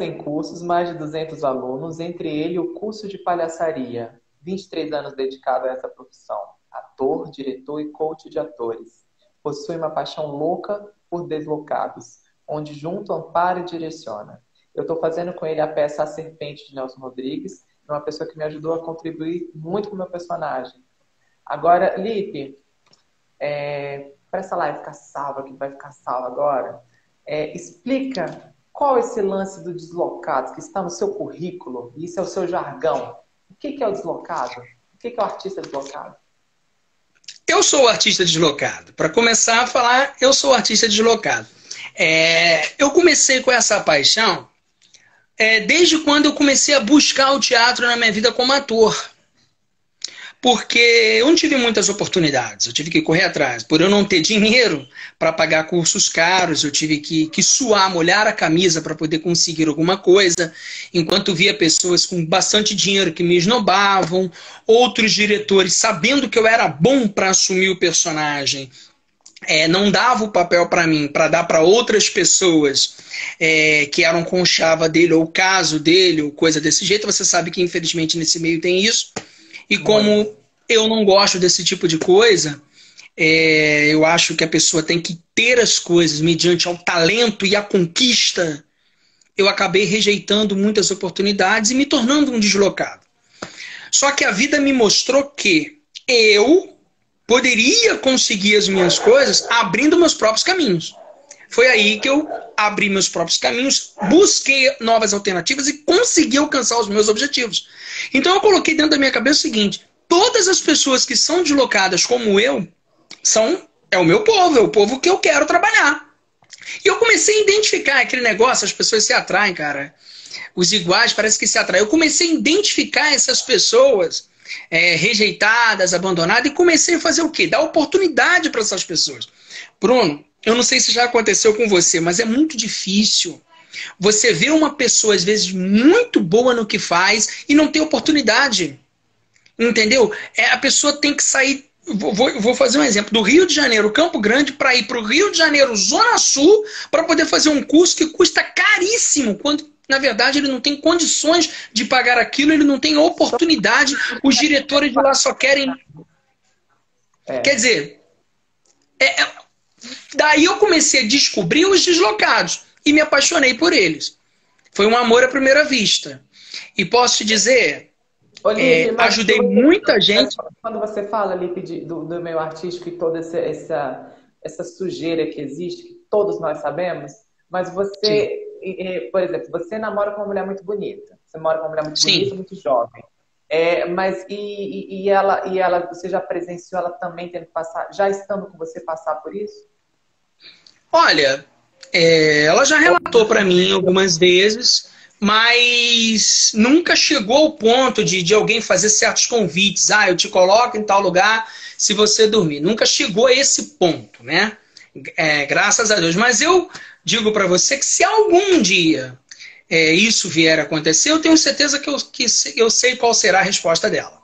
em cursos, mais de 200 alunos, entre ele o curso de palhaçaria. 23 anos dedicado a essa profissão. Ator, diretor e coach de atores. Possui uma paixão louca por deslocados, onde junto ampara e direciona. Eu estou fazendo com ele a peça A Serpente de Nelson Rodrigues, é uma pessoa que me ajudou a contribuir muito com o meu personagem. Agora, Lipe, é, para essa live ficar salva, que vai ficar salva agora, é, explica qual é esse lance do deslocado que está no seu currículo? Isso é o seu jargão. O que é o deslocado? O que é o artista deslocado? Eu sou o artista deslocado. Para começar a falar, eu sou o artista deslocado. É, eu comecei com essa paixão é, desde quando eu comecei a buscar o teatro na minha vida como ator porque eu não tive muitas oportunidades, eu tive que correr atrás. Por eu não ter dinheiro para pagar cursos caros, eu tive que, que suar, molhar a camisa para poder conseguir alguma coisa, enquanto via pessoas com bastante dinheiro que me esnobavam, outros diretores sabendo que eu era bom para assumir o personagem. É, não dava o papel para mim, para dar para outras pessoas é, que eram conchava dele, ou caso dele, ou coisa desse jeito. Você sabe que, infelizmente, nesse meio tem isso. E como eu não gosto desse tipo de coisa, é, eu acho que a pessoa tem que ter as coisas mediante ao talento e a conquista. Eu acabei rejeitando muitas oportunidades e me tornando um deslocado. Só que a vida me mostrou que eu poderia conseguir as minhas coisas abrindo meus próprios caminhos. Foi aí que eu abri meus próprios caminhos, busquei novas alternativas e consegui alcançar os meus objetivos. Então eu coloquei dentro da minha cabeça o seguinte: todas as pessoas que são deslocadas como eu são é o meu povo, é o povo que eu quero trabalhar. E eu comecei a identificar aquele negócio, as pessoas se atraem, cara. Os iguais parece que se atraem. Eu comecei a identificar essas pessoas é, rejeitadas, abandonadas, e comecei a fazer o quê? Dar oportunidade para essas pessoas. Bruno, eu não sei se já aconteceu com você, mas é muito difícil. Você vê uma pessoa, às vezes, muito boa no que faz e não tem oportunidade. Entendeu? É, a pessoa tem que sair. Vou, vou fazer um exemplo. Do Rio de Janeiro, Campo Grande, para ir para o Rio de Janeiro, Zona Sul, para poder fazer um curso que custa caríssimo, quando na verdade, ele não tem condições de pagar aquilo, ele não tem oportunidade. Os diretores de lá só querem. É. Quer dizer, é, é, Daí eu comecei a descobrir os deslocados e me apaixonei por eles. Foi um amor à primeira vista. E posso te dizer, é, ajudei muita gente. Quando você fala, Lipe, do, do meio artístico e toda essa, essa, essa sujeira que existe, que todos nós sabemos, mas você, por exemplo, você namora com uma mulher muito bonita. Você mora com uma mulher muito Sim. bonita, muito jovem. É, mas e, e, ela, e ela, você já presenciou ela também tendo que passar, já estando com você passar por isso? Olha, é, ela já relatou para mim algumas vezes, mas nunca chegou ao ponto de, de alguém fazer certos convites. Ah, eu te coloco em tal lugar se você dormir. Nunca chegou a esse ponto, né? É, graças a Deus. Mas eu digo para você que se algum dia é, isso vier a acontecer, eu tenho certeza que eu, que eu sei qual será a resposta dela.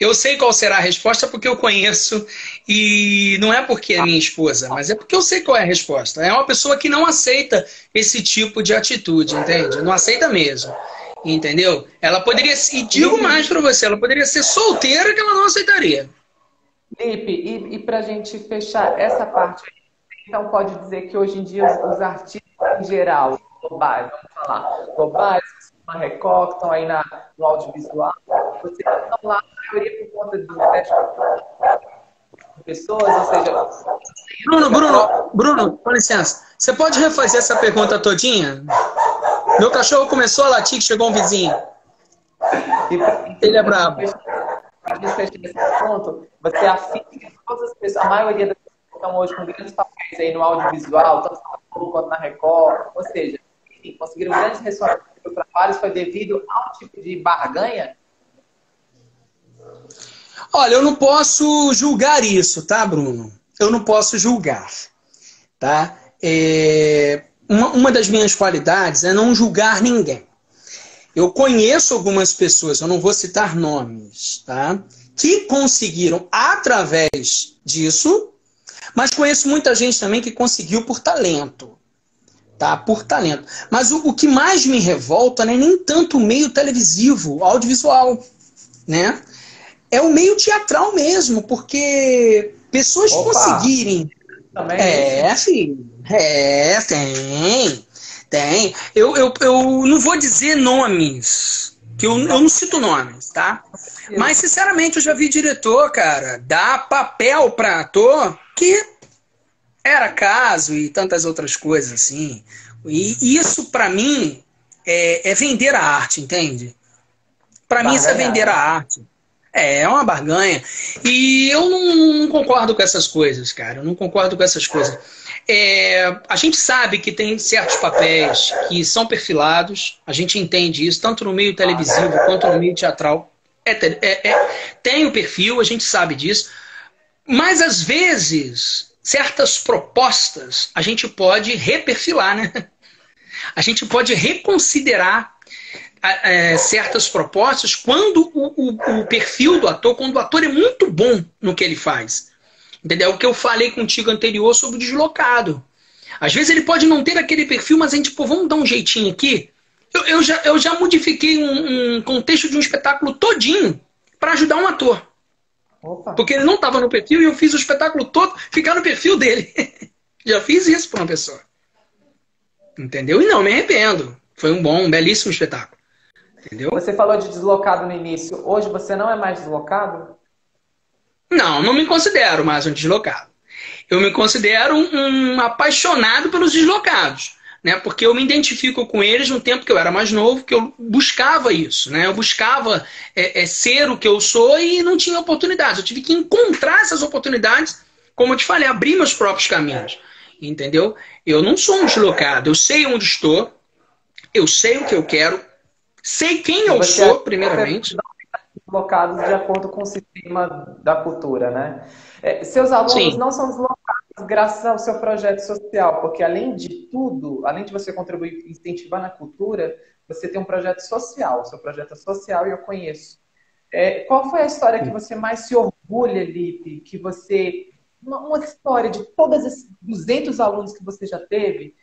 Eu sei qual será a resposta porque eu conheço e não é porque é minha esposa, mas é porque eu sei qual é a resposta. É uma pessoa que não aceita esse tipo de atitude, entende? Não aceita mesmo. Entendeu? Ela poderia, e digo mais para você, ela poderia ser solteira que ela não aceitaria. Lipe, e, e para a gente fechar essa parte, então pode dizer que hoje em dia os, os artistas em geral, globais, vamos falar, globais, na Record, estão aí na, no audiovisual, vocês estão lá, a maioria por conta do teste de pessoas, ou seja. Bruno, Bruno, Bruno, com licença. Você pode refazer essa pergunta todinha? Meu cachorro começou a latir que chegou um vizinho. Ele é brabo. Para a gente fechar esse ponto, você afirma que todas as pessoas, a maioria das pessoas que estão hoje com grandes papéis aí no audiovisual, tanto na Globo quanto na Record, ou seja, enfim, conseguiram grandes resultados trabalho, foi devido ao tipo de barganha Olha, eu não posso julgar isso, tá, Bruno? Eu não posso julgar, tá? É... Uma, uma das minhas qualidades é não julgar ninguém. Eu conheço algumas pessoas, eu não vou citar nomes, tá? Que conseguiram através disso, mas conheço muita gente também que conseguiu por talento. Tá? Por talento. Mas o, o que mais me revolta não é nem tanto o meio televisivo, audiovisual, né? É o meio teatral mesmo, porque pessoas Opa. conseguirem. Também. É, filho. É, tem. Tem. Eu, eu, eu não vou dizer nomes, que eu, eu não cito nomes, tá? Mas, sinceramente, eu já vi diretor, cara, dar papel para ator que era caso e tantas outras coisas assim. E isso, para mim, é, é, vender a arte, entende? Para mim, isso é vender a arte. É, é uma barganha. E eu não, não, concordo com essas coisas, cara. Eu não concordo com essas coisas. É, a gente sabe que tem certos papéis que são perfilados, a gente entende isso, tanto no meio televisivo quanto no meio teatral. É, é, é, tem o perfil, a gente sabe disso. Mas às vezes, certas propostas a gente pode reperfilar, né? A gente pode reconsiderar é, certas propostas quando o, o, o, perfil do ator, quando o ator é muito bom no que ele faz. Entendeu? O que eu falei contigo anterior sobre o deslocado. Às vezes ele pode não ter aquele perfil, mas a gente, pô, vamos dar um jeitinho aqui. Eu, eu já, eu já modifiquei um, um contexto de um espetáculo todinho para ajudar um ator. Opa. Porque ele não estava no perfil e eu fiz o espetáculo todo ficar no perfil dele. já fiz isso para uma pessoa. Entendeu? E não me arrependo. Foi um bom, um belíssimo espetáculo. Entendeu? Você falou de deslocado no início. Hoje você não é mais deslocado? Não, não me considero mais um deslocado. Eu me considero um, um apaixonado pelos deslocados. Né, porque eu me identifico com eles no tempo que eu era mais novo, que eu buscava isso, né? Eu buscava é, é, ser o que eu sou e não tinha oportunidades. Eu tive que encontrar essas oportunidades, como eu te falei, abrir meus próprios caminhos, entendeu? Eu não sou um deslocado, eu sei onde estou, eu sei o que eu quero, Sei quem eu você sou, primeiramente. Deslocados de acordo com o sistema da cultura, né? É, seus alunos Sim. não são deslocados graças ao seu projeto social, porque além de tudo, além de você contribuir incentivar na cultura, você tem um projeto social. O seu projeto é social e eu conheço. É, qual foi a história que você mais se orgulha, Lipe? Que você. Uma, uma história de todos esses 200 alunos que você já teve,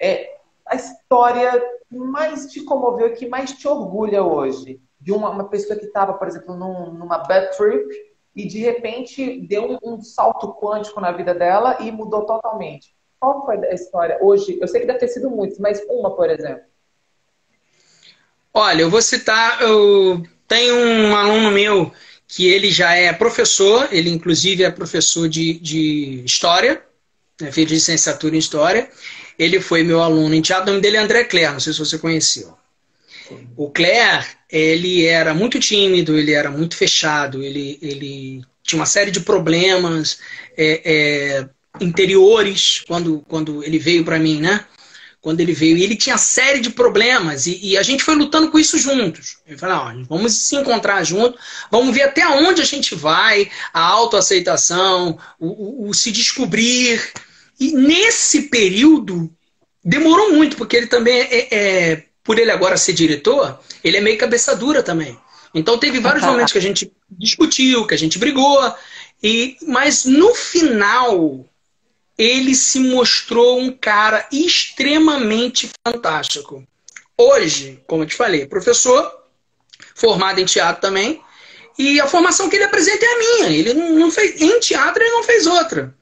é, a história que mais te comoveu e que mais te orgulha hoje? De uma, uma pessoa que estava, por exemplo, num, numa bad trip e de repente deu um, um, salto quântico na vida dela e mudou totalmente. Qual foi a história hoje? Eu sei que deve ter sido muitas, mas uma, por exemplo. Olha, eu vou citar, eu tenho um aluno meu que ele já é professor, ele inclusive é professor de, de História, né, fez licenciatura em História, ele foi meu aluno em teatro. O nome dele é André Claire, não sei se você conheceu. O Claire, ele era muito tímido, ele era muito fechado, ele, ele tinha uma série de problemas é, é, interiores quando, quando ele veio para mim, né? Quando ele veio. E ele tinha série de problemas e, e, a gente foi lutando com isso juntos. Falou, não, vamos se encontrar juntos, vamos ver até onde a gente vai, a autoaceitação, o, o, o se descobrir. E nesse período, demorou muito, porque ele também é, é, por ele agora ser diretor, ele é meio cabeça dura também. Então teve vários momentos que a gente discutiu, que a gente brigou, e mas no final ele se mostrou um cara extremamente fantástico. Hoje, como eu te falei, professor, formado em teatro também, e a formação que ele apresenta é a minha. Ele não, não fez em teatro ele não fez outra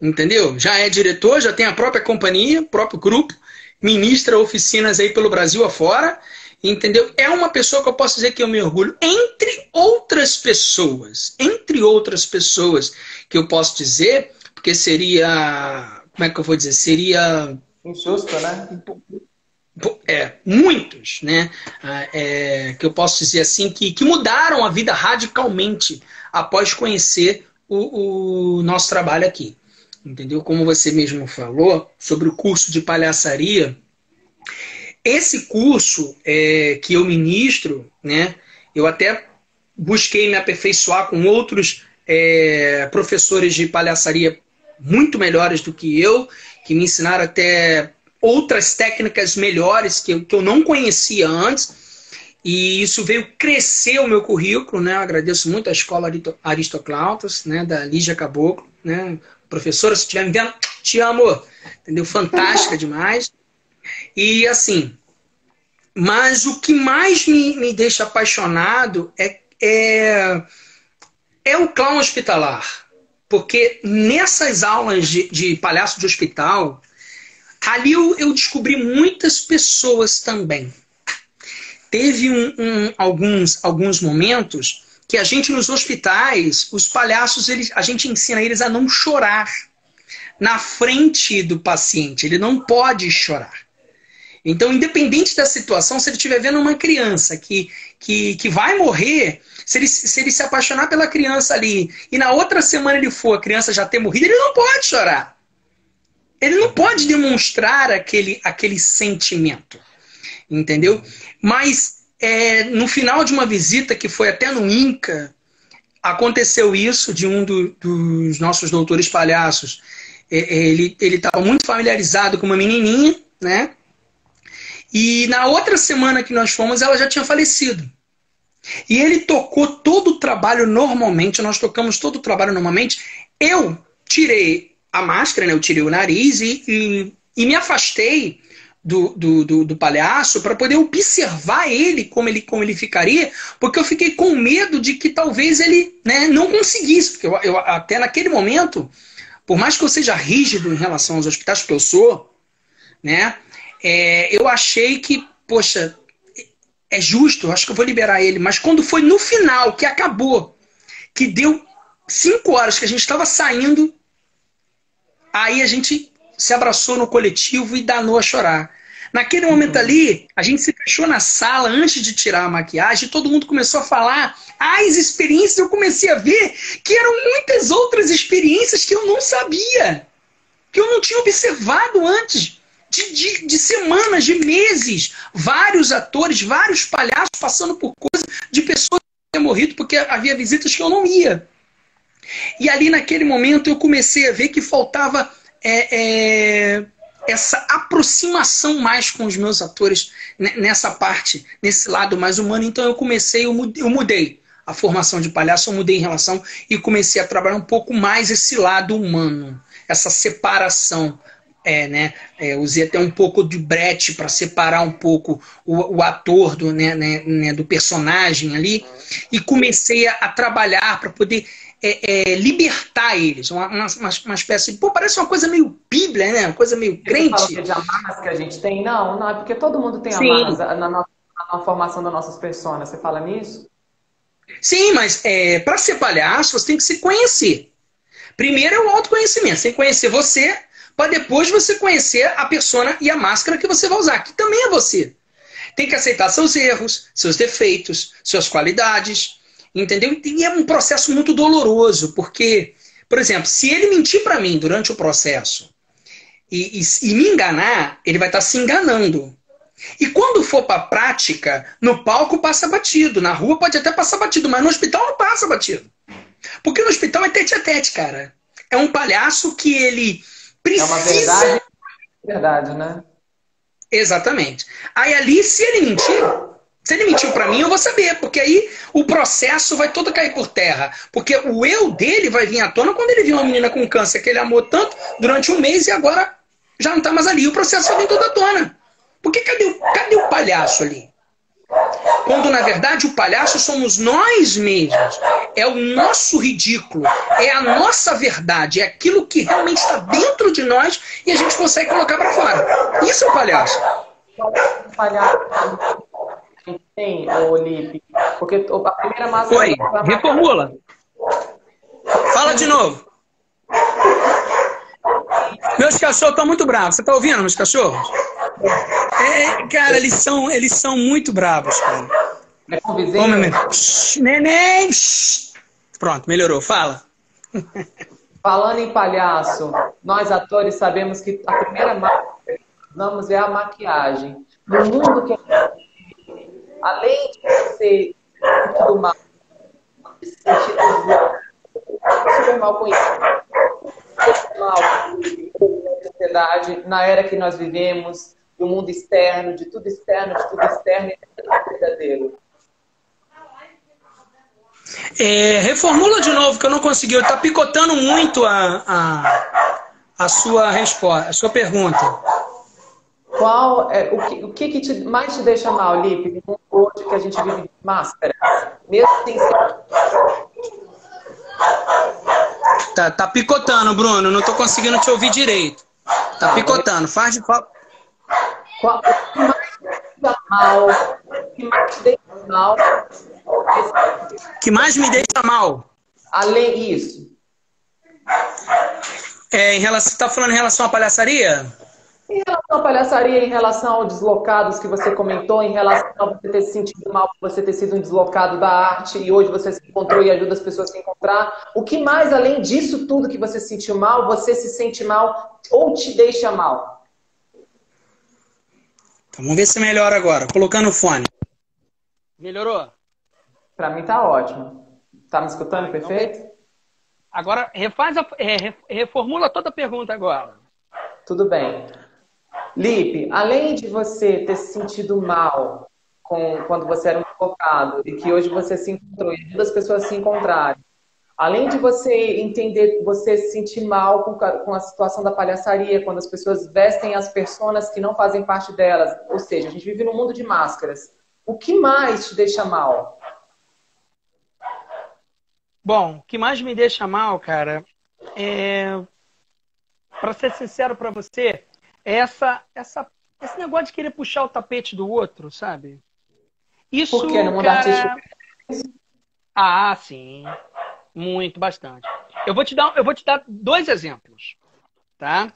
entendeu? Já é diretor, já tem a própria companhia, próprio grupo, ministra oficinas aí pelo Brasil afora, entendeu? É uma pessoa que eu posso dizer que eu me orgulho, entre outras pessoas, entre outras pessoas que eu posso dizer, porque seria, como é que eu vou dizer, seria... Injusto, né? É, muitos, né? Ah, é, que eu posso dizer assim, que, que mudaram a vida radicalmente após conhecer o, o nosso trabalho aqui entendeu? Como você mesmo falou sobre o curso de palhaçaria, esse curso é, que eu ministro, né? Eu até busquei me aperfeiçoar com outros é, professores de palhaçaria muito melhores do que eu, que me ensinaram até outras técnicas melhores que eu, que eu não conhecia antes. E isso veio crescer o meu currículo, né? Eu agradeço muito a escola Aristoclautas, né? Da Lígia Caboclo, né? Professora, se estiver me vendo, te amo. Entendeu? Fantástica demais. E assim, mas o que mais me, me deixa apaixonado é, é, é o clown hospitalar. Porque nessas aulas de, de palhaço de hospital, ali eu, eu descobri muitas pessoas também. Teve um, um, alguns, alguns momentos que a gente nos hospitais, os palhaços, eles, a gente ensina eles a não chorar na frente do paciente. Ele não pode chorar. Então, independente da situação, se ele estiver vendo uma criança que, que, que vai morrer, se ele, se ele se apaixonar pela criança ali e na outra semana ele for, a criança já ter morrido, ele não pode chorar. Ele não pode demonstrar aquele, aquele sentimento. Entendeu? Mas é, no final de uma visita que foi até no INCA, aconteceu isso de um do, dos nossos doutores palhaços. É, é, ele estava muito familiarizado com uma menininha, né? E na outra semana que nós fomos, ela já tinha falecido. E ele tocou todo o trabalho normalmente, nós tocamos todo o trabalho normalmente. Eu tirei a máscara, né? eu tirei o nariz e, e, e me afastei do, do, do, do palhaço para poder observar ele como, ele, como ele ficaria, porque eu fiquei com medo de que talvez ele né, não conseguisse. Porque eu, eu, até naquele momento, por mais que eu seja rígido em relação aos hospitais, porque eu sou, né? é, eu achei que, poxa, é justo, acho que eu vou liberar ele. Mas quando foi no final, que acabou, que deu cinco horas que a gente estava saindo, aí a gente se abraçou no coletivo e danou a chorar. Naquele momento uhum. ali, a gente se fechou na sala antes de tirar a maquiagem, todo mundo começou a falar as experiências, eu comecei a ver que eram muitas outras experiências que eu não sabia, que eu não tinha observado antes de, de, de, semanas, de meses, vários atores, vários palhaços passando por coisas de pessoas que tinham morrido porque havia visitas que eu não ia. E ali naquele momento eu comecei a ver que faltava é, é, essa aproximação mais com os meus atores nessa parte, nesse lado mais humano. Então eu comecei, eu mudei, eu mudei a formação de palhaço, eu mudei em relação e comecei a trabalhar um pouco mais esse lado humano, essa separação é, né, é, usei até um pouco de brete para separar um pouco o, o ator do, né, né, né, do personagem ali e comecei a, a trabalhar para poder é, é, libertar eles, uma, uma, uma, espécie de. Pô, parece uma coisa meio bíblia, né? Uma coisa meio crente. Você fala de amarras que a gente tem? Não, não, é porque todo mundo tem Sim. amarras na, na, na, formação das nossas pessoas. Você fala nisso? Sim, mas é, para ser palhaço, você tem que se conhecer. Primeiro é o autoconhecimento. Você tem que conhecer você, para depois você conhecer a persona e a máscara que você vai usar, que também é você. Tem que aceitar seus erros, seus defeitos, suas qualidades, entendeu? E é um processo muito doloroso, porque, por exemplo, se ele mentir para mim durante o processo e, e, e, me enganar, ele vai estar tá se enganando. E quando for para a prática, no palco passa batido, na rua pode até passar batido, mas no hospital não passa batido. Porque no hospital é tete a tete, cara. É um palhaço que ele Precisa... É uma verdade, verdade, né? Exatamente. Aí ali, se ele mentir, se ele mentiu para mim, eu vou saber, porque aí o processo vai todo cair por terra. Porque o eu dele vai vir à tona quando ele viu uma menina com câncer que ele amou tanto durante um mês e agora já não tá mais ali. O processo vai vir todo à tona. Porque cadê o, cadê o palhaço ali? Quando na verdade o palhaço somos nós mesmos. É o nosso ridículo, é a nossa verdade, é aquilo que realmente está dentro de nós e a gente consegue colocar para fora. Isso é o palhaço. O palhaço tem, Olipe? Porque a primeira máscara. Oi, reformula. Fala de novo. Meus cachorros estão muito bravos. Você está ouvindo, meus cachorros? É, cara, eles são, eles são muito bravos, cara. É com vizinho? neném! Pronto, melhorou. Fala. Falando em palhaço, nós atores sabemos que a primeira marca que usamos é a maquiagem. No mundo que além de ser tudo mal, de se sentir super mal com isso, mal na sociedade, na era que nós vivemos, do mundo externo, de tudo externo, de tudo externo, é verdadeiro. É, reformula de novo, que eu não consegui. Está picotando muito a, a, a sua resposta, a sua pergunta. Qual é o que, o que, que te, mais te deixa mal, Lipe, no mundo hoje que a gente vive de máscara? Mesmo sem Tá, tá picotando, Bruno. Não tô conseguindo te ouvir direito. Tá picotando. Faz de qual... qual o que mais te deixa mal? O que mais te deixa mal? que mais me deixa mal? Além disso. É, em relação, tá falando em relação à palhaçaria? Em relação à palhaçaria, em relação aos deslocados que você comentou, em relação a você ter se sentido mal por você ter sido um deslocado da arte e hoje você se encontrou e ajuda as pessoas a se encontrar. O que mais, além disso tudo que você sentiu mal, você se sente mal ou te deixa mal? Então, vamos ver se melhora agora. Colocando o fone. Melhorou? Para mim tá ótimo. Tá me escutando perfeito? Agora, refaz a, é, reformula toda a pergunta agora. Tudo bem. Lipe, além de você ter se sentido mal com, quando você era um focado e que hoje você se encontrou e ajuda as pessoas se encontrarem, além de você entender, você se sentir mal com, com a situação da palhaçaria, quando as pessoas vestem as personas que não fazem parte delas, ou seja, a gente vive num mundo de máscaras. O que mais te deixa mal? Bom, o que mais me deixa mal, cara, é. Para ser sincero para você, essa, essa, esse negócio de querer puxar o tapete do outro, sabe? Isso, Por que no mundo cara... artístico? Ah, sim. Muito, bastante. Eu vou te dar, eu vou te dar dois exemplos, tá?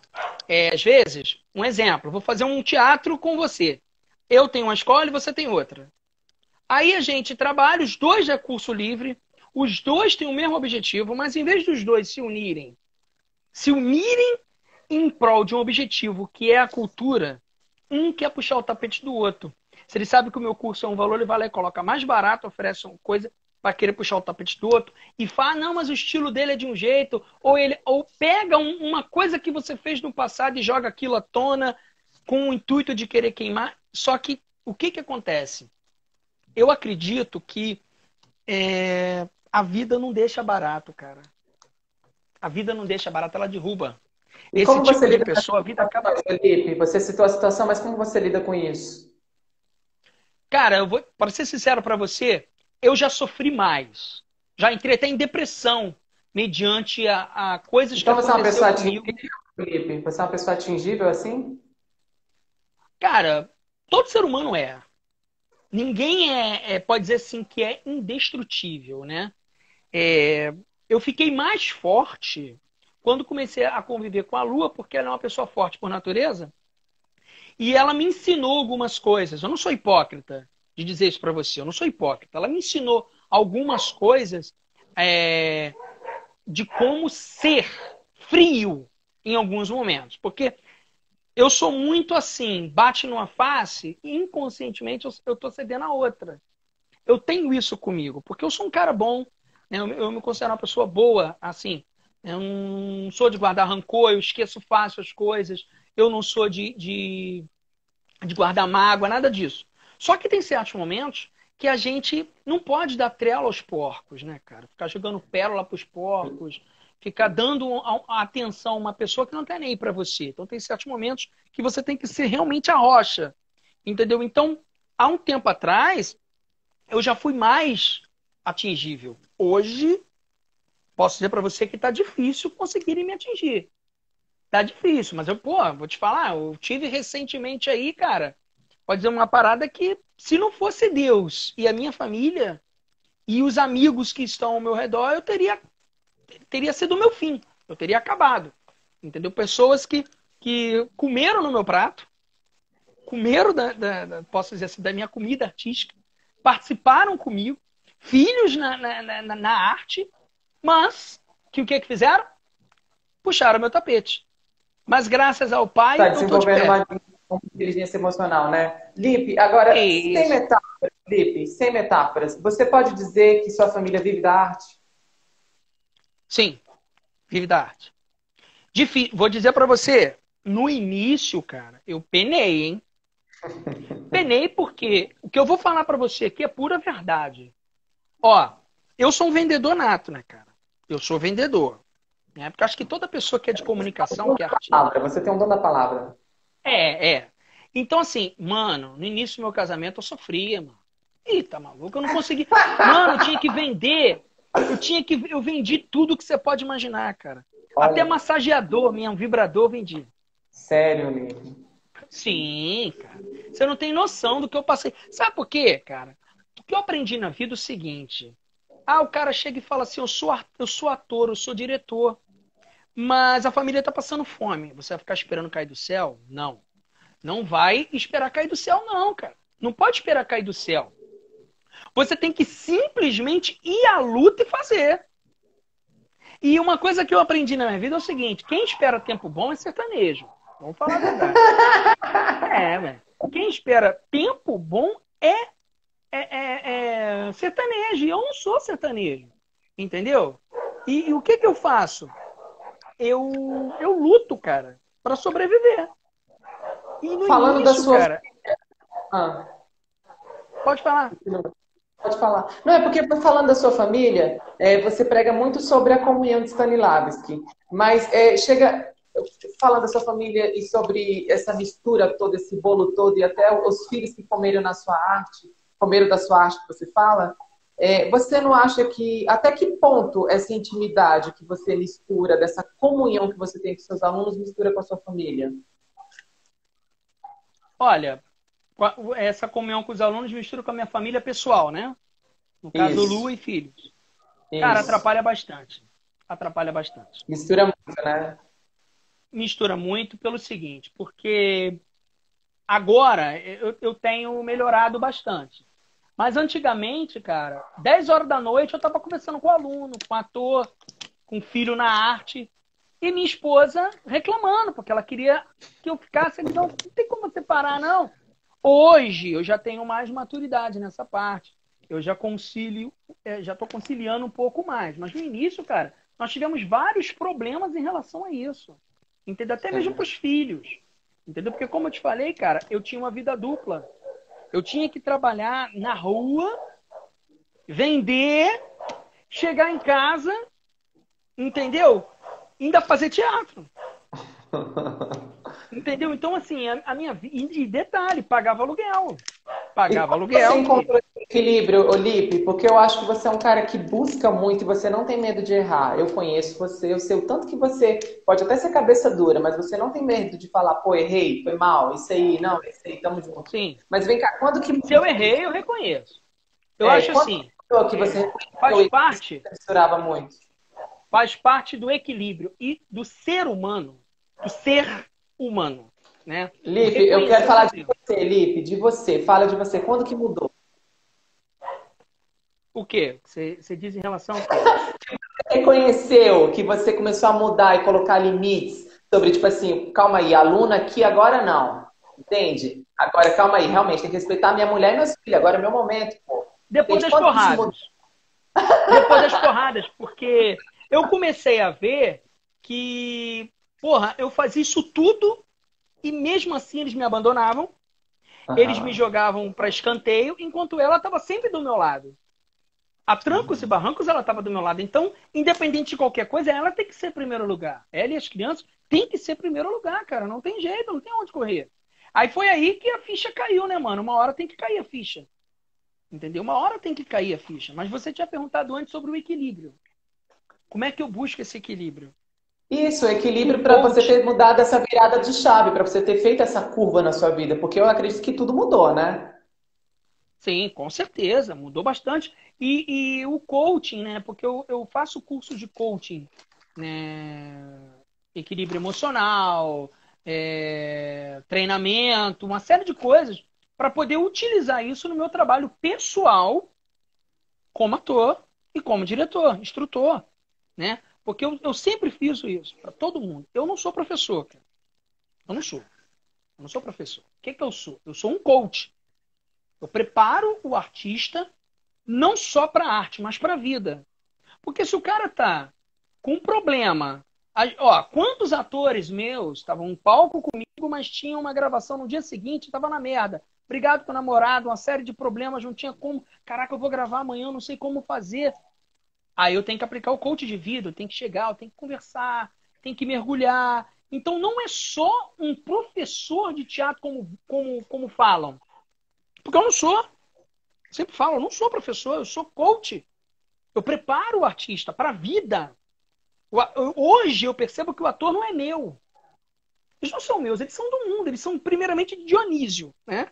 É, às vezes, um exemplo, vou fazer um teatro com você. Eu tenho uma escola e você tem outra. Aí a gente trabalha, os dois é curso livre, os dois têm o mesmo objetivo, mas em vez dos dois se unirem, se unirem em prol de um objetivo que é a cultura, um quer puxar o tapete do outro. Se ele sabe que o meu curso é um valor, ele vai lá e coloca mais barato, oferece uma coisa para querer puxar o tapete do outro e fala, não, mas o estilo dele é de um jeito, ou ele ou pega um, uma coisa que você fez no passado e joga aquilo à tona com o intuito de querer queimar. Só que o que, que acontece? Eu acredito que é, a vida não deixa barato, cara. A vida não deixa barato, ela derruba. E Esse como tipo você lida pessoa, a vida acaba. Felipe, você citou a situação, mas como você lida com isso? Cara, eu vou, para ser sincero para você, eu já sofri mais. Já entrei até em depressão mediante a, a coisas então, que você é uma pessoa comigo. atingível, Felipe? Você é uma pessoa atingível assim? Cara, todo ser humano é. Ninguém é, é pode dizer assim que é indestrutível, né? É, eu fiquei mais forte quando comecei a conviver com a Lua, porque ela é uma pessoa forte por natureza, e ela me ensinou algumas coisas. Eu não sou hipócrita de dizer isso para você, eu não sou hipócrita. Ela me ensinou algumas coisas é, de como ser frio em alguns momentos. Porque eu sou muito assim, bate numa face e inconscientemente eu estou cedendo a outra. Eu tenho isso comigo, porque eu sou um cara bom, né? eu, eu me considero uma pessoa boa, assim, eu não sou de guardar rancor, eu esqueço fácil as coisas. Eu não sou de, de, de guardar mágoa, nada disso. Só que tem certos momentos que a gente não pode dar trela aos porcos, né, cara? Ficar jogando pérola para os porcos, ficar dando atenção a uma pessoa que não tem nem aí para você. Então tem certos momentos que você tem que ser realmente a rocha, entendeu? Então, há um tempo atrás, eu já fui mais atingível. Hoje, posso dizer para você que está difícil conseguirem me atingir. Tá difícil, mas eu, pô, vou te falar, eu tive recentemente aí, cara, pode dizer uma parada que se não fosse Deus e a minha família e os amigos que estão ao meu redor, eu teria teria sido o meu fim. Eu teria acabado. Entendeu? Pessoas que, que comeram no meu prato, comeram da, da, da posso dizer assim, da minha comida artística, participaram comigo, filhos na, na, na, na arte, mas, que o que que fizeram? Puxaram meu tapete. Mas graças ao pai. Está desenvolvendo de uma inteligência emocional, né? Lipe, agora, Isso. sem metáforas, Lipe, sem metáforas, você pode dizer que sua família vive da arte? Sim, vive da arte. Vou dizer para você, no início, cara, eu penei, hein? penei porque o que eu vou falar para você aqui é pura verdade. Ó, eu sou um vendedor nato, né, cara? Eu sou vendedor. Né? Porque acho que toda pessoa que é de comunicação, que é artista. Palavra. Você tem um dom da palavra. É, é. Então, assim, mano, no início do meu casamento eu sofria, mano. Tá maluco, eu não consegui. Mano, eu tinha que vender. Eu tinha que. Eu vendi tudo que você pode imaginar, cara. Olha. Até massageador, minha vibrador, vendi. Sério, Lívia? Sim, cara. Você não tem noção do que eu passei. Sabe por quê, cara? O que eu aprendi na vida é o seguinte. Ah, o cara chega e fala assim: eu sou, eu sou ator, eu sou diretor. Mas a família tá passando fome. Você vai ficar esperando cair do céu? Não. Não vai esperar cair do céu, não, cara. Não pode esperar cair do céu. Você tem que simplesmente ir à luta e fazer. E uma coisa que eu aprendi na minha vida é o seguinte: quem espera tempo bom é sertanejo. Vamos falar a verdade. é, velho. Quem espera tempo bom é, é, é, é, sertanejo. E eu não sou sertanejo. Entendeu? E, e o que, que eu faço? Eu, eu luto, cara, para sobreviver. Falando início, da sua. Cara... Ah. Pode falar. Pode falar. Não, é porque falando da sua família, é, você prega muito sobre a comunhão de Stanislavski, mas é, chega falando da sua família e sobre essa mistura toda, esse bolo todo, e até os filhos que comeram na sua arte, comeram da sua arte que você fala, é, você não acha que, até que ponto essa intimidade que você mistura, dessa comunhão que você tem com seus alunos, mistura com a sua família? Olha, essa comunhão com os alunos mistura com a minha família pessoal, né? No caso, Isso. Lu e filhos. Isso. Cara, atrapalha bastante. Atrapalha bastante. Mistura muito, né? Mistura muito pelo seguinte, porque agora eu, eu tenho melhorado bastante. Mas antigamente, cara, 10 horas da noite eu tava conversando com o aluno, com o ator, com o filho na arte. E minha esposa reclamando, porque ela queria que eu ficasse. Não, não tem como você parar, não. Hoje eu já tenho mais maturidade nessa parte. Eu já concilio, é, já estou conciliando um pouco mais. Mas no início, cara, nós tivemos vários problemas em relação a isso. Entendeu? Até mesmo para os filhos. Entendeu? Porque, como eu te falei, cara, eu tinha uma vida dupla. Eu tinha que trabalhar na rua, vender, chegar em casa, entendeu? Ainda fazer teatro. Entendeu? Então, assim, a, a minha vida. E detalhe, pagava aluguel. Pagava aluguel. Você encontrou esse equilíbrio, Olipe? Porque eu acho que você é um cara que busca muito e você não tem medo de errar. Eu conheço você, eu sei o tanto que você pode até ser cabeça dura, mas você não tem medo de falar, pô, errei, foi mal, isso aí, não, isso aí, tamo junto. Sim. Mas vem cá, quando que. Se eu errei, eu reconheço. Eu é, acho assim. Que você é, faz parte. Você misturava muito. Faz parte do equilíbrio e do ser humano, do ser humano. Né? Lipe, eu quero falar de você, Lipe, de você. Fala de você. Quando que mudou? O quê? Você, você diz em relação ao quê? Você reconheceu que você começou a mudar e colocar limites sobre, tipo assim, calma aí, aluna aqui, agora não. Entende? Agora, calma aí, realmente, tem que respeitar minha mulher e meus filhos. Agora é meu momento, pô. Depois Entende? das porradas. Depois das porradas, porque eu comecei a ver que Porra, eu fazia isso tudo e mesmo assim eles me abandonavam. Uhum. Eles me jogavam para escanteio, enquanto ela estava sempre do meu lado. A trancos uhum. e barrancos ela estava do meu lado. Então, independente de qualquer coisa, ela tem que ser primeiro lugar. Ela e as crianças tem que ser primeiro lugar, cara. Não tem jeito, não tem onde correr. Aí foi aí que a ficha caiu, né, mano? Uma hora tem que cair a ficha. Entendeu? Uma hora tem que cair a ficha. Mas você tinha perguntado antes sobre o equilíbrio. Como é que eu busco esse equilíbrio? Isso, equilíbrio para você ter mudado essa virada de chave, para você ter feito essa curva na sua vida, porque eu acredito que tudo mudou, né? Sim, com certeza, mudou bastante. E, e o coaching, né? Porque eu, eu faço curso de coaching, né? Equilíbrio emocional, é, treinamento, uma série de coisas para poder utilizar isso no meu trabalho pessoal como ator e como diretor, instrutor, né? Porque eu, eu sempre fiz isso para todo mundo. Eu não sou professor, cara. Eu não sou. Eu não sou professor. O que, que eu sou? Eu sou um coach. Eu preparo o artista não só para arte, mas para a vida. Porque se o cara tá com um problema, ó, quantos atores meus estavam um palco comigo, mas tinham uma gravação no dia seguinte, tava na merda. Obrigado com o namorado, uma série de problemas, não tinha como. Caraca, eu vou gravar amanhã, não sei como fazer. Aí eu tenho que aplicar o coach de vida, eu tenho que chegar, eu tenho que conversar, tenho que mergulhar. Então não é só um professor de teatro como, como, como falam. Porque eu não sou. Sempre falo, eu não sou professor, eu sou coach. Eu preparo o artista para a vida. Hoje eu percebo que o ator não é meu. Eles não são meus, eles são do mundo, eles são primeiramente de Dionísio, né?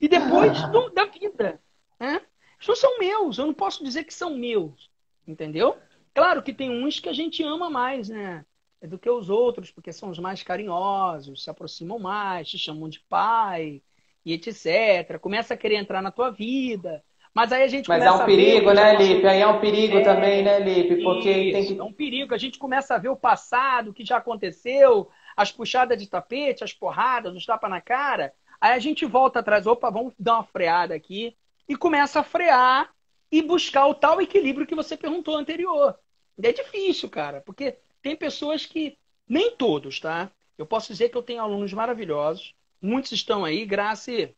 E depois do, da vida. Né? Eles não são meus, eu não posso dizer que são meus. Entendeu? Claro que tem uns que a gente ama mais, né? Do que os outros, porque são os mais carinhosos, se aproximam mais, te chamam de pai, e etc. Começa a querer entrar na tua vida. Mas aí a gente Mas é um perigo, né, Lipe? Aí é um perigo é, também, né, Lipe? Porque isso, tem que... É um perigo. A gente começa a ver o passado, o que já aconteceu, as puxadas de tapete, as porradas, os tapas na cara. Aí a gente volta atrás, opa, vamos dar uma freada aqui. E começa a frear e buscar o tal equilíbrio que você perguntou anterior. É difícil, cara, porque tem pessoas que. Nem todos, tá? Eu posso dizer que eu tenho alunos maravilhosos. Muitos estão aí. Grace,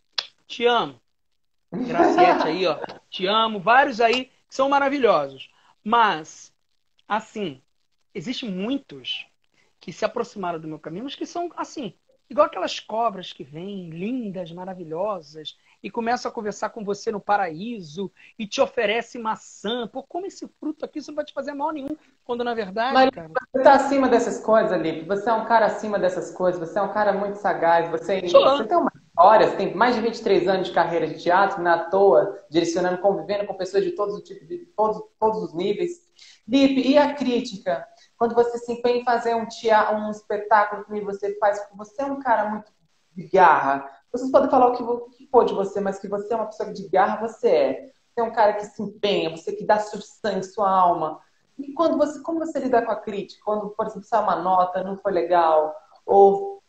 te amo. Graciete aí, ó. Te amo. Vários aí que são maravilhosos. Mas, assim, existem muitos que se aproximaram do meu caminho, mas que são, assim, igual aquelas cobras que vêm, lindas, maravilhosas, e começam a conversar com você no paraíso e te oferece maçã. Pô, come esse fruto aqui, isso não vai te fazer mal nenhum. Quando na verdade. Mas cara... você tá acima dessas coisas, Alipe. Você é um cara acima dessas coisas, você é um cara muito sagaz, você, você tem uma história, você tem mais de 23 anos de carreira de teatro, na é toa, direcionando, convivendo com pessoas de todos os tipos, de todos, todos os níveis. Lipe, e a crítica? Quando você se empenha em fazer um, teatro, um espetáculo que você faz, você é um cara muito de garra. Vocês podem falar o que for de você, mas que você é uma pessoa de garra, você é. Você é um cara que se empenha, você que dá seu sangue, sua alma. E quando você, como você lida com a crítica? Quando, por exemplo, sai uma nota, não foi legal, ou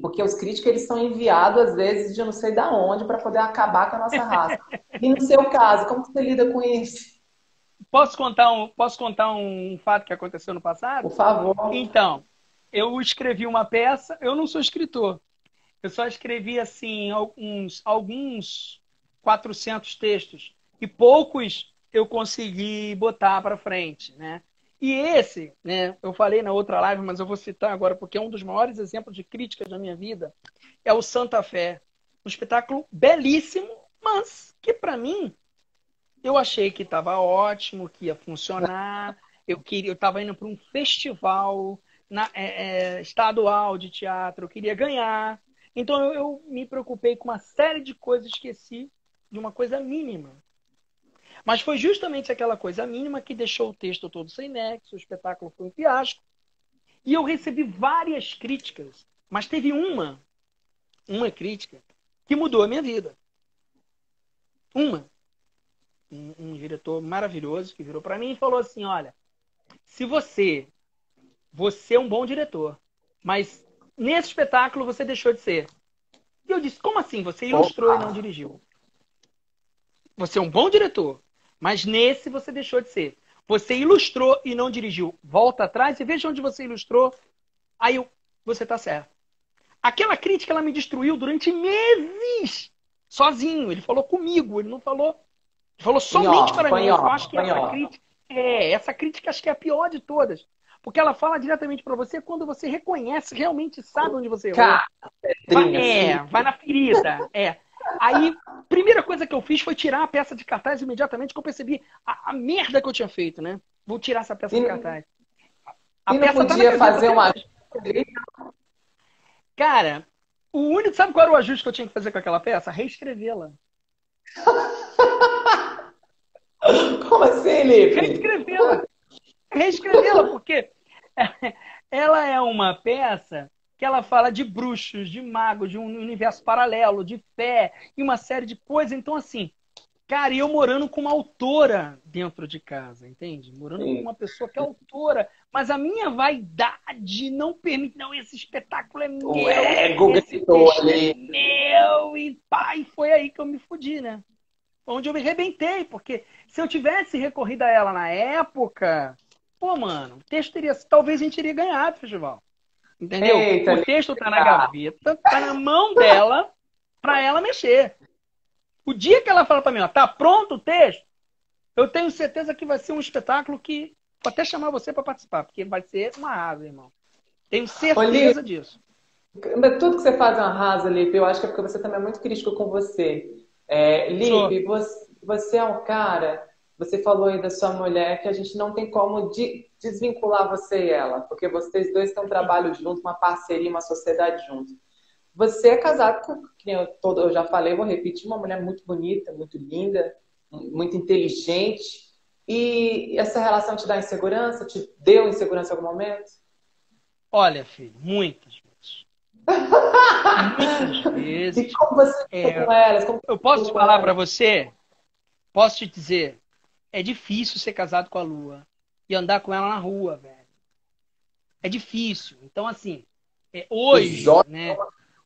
porque os críticos eles são enviados às vezes de não sei da onde para poder acabar com a nossa raça. e no seu caso, como você lida com isso? Posso contar um, posso contar um fato que aconteceu no passado? Por favor. Então, eu escrevi uma peça, eu não sou escritor, eu só escrevi assim alguns, alguns 400 textos e poucos eu consegui botar para frente, né? E esse, né, eu falei na outra live, mas eu vou citar agora porque é um dos maiores exemplos de críticas da minha vida, é o Santa Fé. Um espetáculo belíssimo, mas que para mim eu achei que estava ótimo, que ia funcionar. Eu queria, eu estava indo para um festival na, é, é, estadual de teatro, eu queria ganhar. Então eu, eu me preocupei com uma série de coisas, esqueci de uma coisa mínima. Mas foi justamente aquela coisa mínima que deixou o texto todo sem nexo, o espetáculo foi um fiasco. E eu recebi várias críticas, mas teve uma, uma crítica, que mudou a minha vida. Uma. Um, um diretor maravilhoso que virou para mim e falou assim: olha, se você, você é um bom diretor, mas nesse espetáculo você deixou de ser. E eu disse, como assim? Você ilustrou Opa. e não dirigiu. Você é um bom diretor, mas nesse você deixou de ser. Você ilustrou e não dirigiu. Volta atrás e veja onde você ilustrou. Aí eu, você tá certo. Aquela crítica ela me destruiu durante meses. Sozinho. Ele falou comigo, ele não falou. Ele falou somente para mim. eu acho que essa crítica, é, essa crítica acho que é a pior de todas. Porque ela fala diretamente para você quando você reconhece, realmente sabe onde você errou. Vai, é, vai na ferida. É. Aí, primeira coisa que eu fiz foi tirar a peça de cartaz imediatamente, que eu percebi a, a merda que eu tinha feito, né? Vou tirar essa peça e de cartaz. A e peça não podia fazer um ajuste? Cara, o único. Sabe qual era o ajuste que eu tinha que fazer com aquela peça? Reescrevê-la. Como assim, Lipe? Reescrevê-la. Reescrevê-la, porque ela é uma peça que ela fala de bruxos, de magos, de um universo paralelo, de fé e uma série de coisas. Então, assim, cara, eu morando com uma autora dentro de casa, entende? Morando Sim. com uma pessoa que é autora, mas a minha vaidade não permite. Não, esse espetáculo é meu. O ego esse ali. É meu. E pai, foi aí que eu me fudi, né? Onde eu me arrebentei, porque se eu tivesse recorrido a ela na época, Pô, mano, o texto teria. Talvez a gente teria ganhado o festival. Entendeu? Eita, o texto tá na gaveta, tá na mão dela para ela mexer. O dia que ela fala para mim, ó, tá pronto o texto, eu tenho certeza que vai ser um espetáculo que vou até chamar você para participar, porque vai ser uma asa, irmão. Tenho certeza disso. Tudo que você faz é um arrasa, Lipe. Eu acho que é porque você também é muito crítico com você. É, Lipe, você, você é um cara. Você falou aí da sua mulher que a gente não tem como de, desvincular você e ela, porque vocês dois estão trabalho juntos, uma parceria, uma sociedade juntos. Você é casado com, que eu, todo, eu já falei, vou repetir, uma mulher muito bonita, muito linda, muito inteligente. E essa relação te dá insegurança? Te deu insegurança em algum momento? Olha, filho, muitas vezes. muitas vezes. E como você é, com elas? Como eu posso falar para você? Posso te dizer? É difícil ser casado com a Lua e andar com ela na rua, velho. É difícil. Então, assim, é, hoje, né?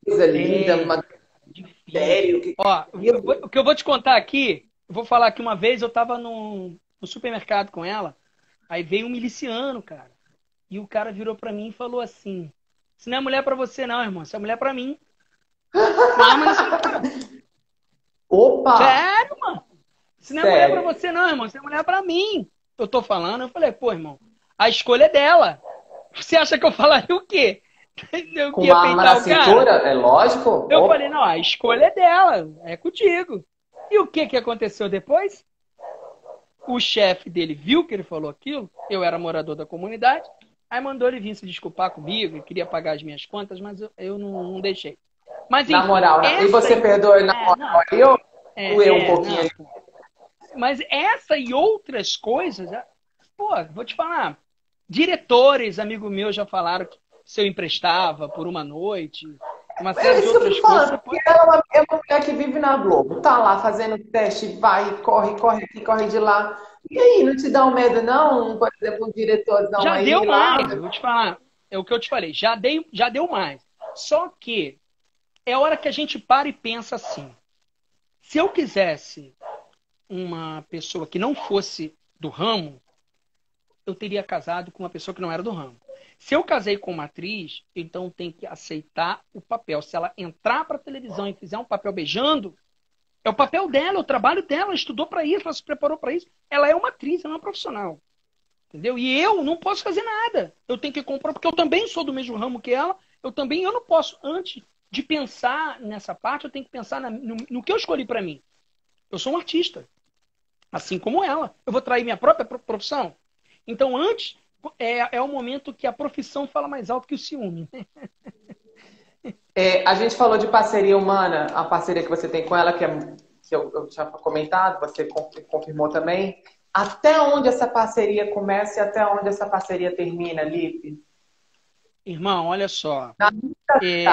Coisa linda, é, uma... Sério, que... Ó, o que eu vou te contar aqui, eu vou falar que uma vez eu tava no, no supermercado com ela, aí veio um miliciano, cara. E o cara virou para mim e falou assim: Isso não é mulher para você, não, irmão. Isso é mulher para mim. Opa! Sério, mano? Isso não é Sério? mulher pra você, não, irmão. Isso é mulher pra mim. Eu tô falando, eu falei, pô, irmão, a escolha é dela. Você acha que eu falaria o quê? Eu Com uma arma na cintura, é lógico. Eu Opa. falei, não, a escolha é dela, é contigo. E o que que aconteceu depois? O chefe dele viu que ele falou aquilo, eu era morador da comunidade, aí mandou ele vir se desculpar comigo, queria pagar as minhas contas, mas eu, eu não, não deixei. Mas, enfim, na moral, essa... e você perdoa na é, moral é, eu um é, pouquinho? Não. Mas essa e outras coisas, é, pô, vou te falar, diretores, amigo meu, já falaram que se eu emprestava por uma noite, uma série de outras coisas. Pode... Ela é uma, é uma mulher que vive na Globo, tá lá fazendo teste, vai, corre, corre aqui, corre de lá. E aí, não te dá um medo, não? Por exemplo, um diretor não Já deu mais, vou te falar. É o que eu te falei, já, dei, já deu mais. Só que é hora que a gente para e pensa assim. Se eu quisesse uma pessoa que não fosse do ramo, eu teria casado com uma pessoa que não era do ramo. Se eu casei com uma atriz, então tem que aceitar o papel. Se ela entrar para a televisão e fizer um papel beijando, é o papel dela, é o trabalho dela, ela estudou para isso, ela se preparou para isso. Ela é uma atriz, ela é uma profissional. Entendeu? E eu não posso fazer nada. Eu tenho que comprar, porque eu também sou do mesmo ramo que ela. Eu também, eu não posso, antes de pensar nessa parte, eu tenho que pensar na, no, no que eu escolhi para mim. Eu sou um artista. Assim como ela. Eu vou trair minha própria profissão? Então, antes, é, é o momento que a profissão fala mais alto que o ciúme. É, a gente falou de parceria humana, a parceria que você tem com ela, que, é, que eu, eu tinha comentado, você confirmou também. Até onde essa parceria começa e até onde essa parceria termina, Lipe? Irmão, olha só. É,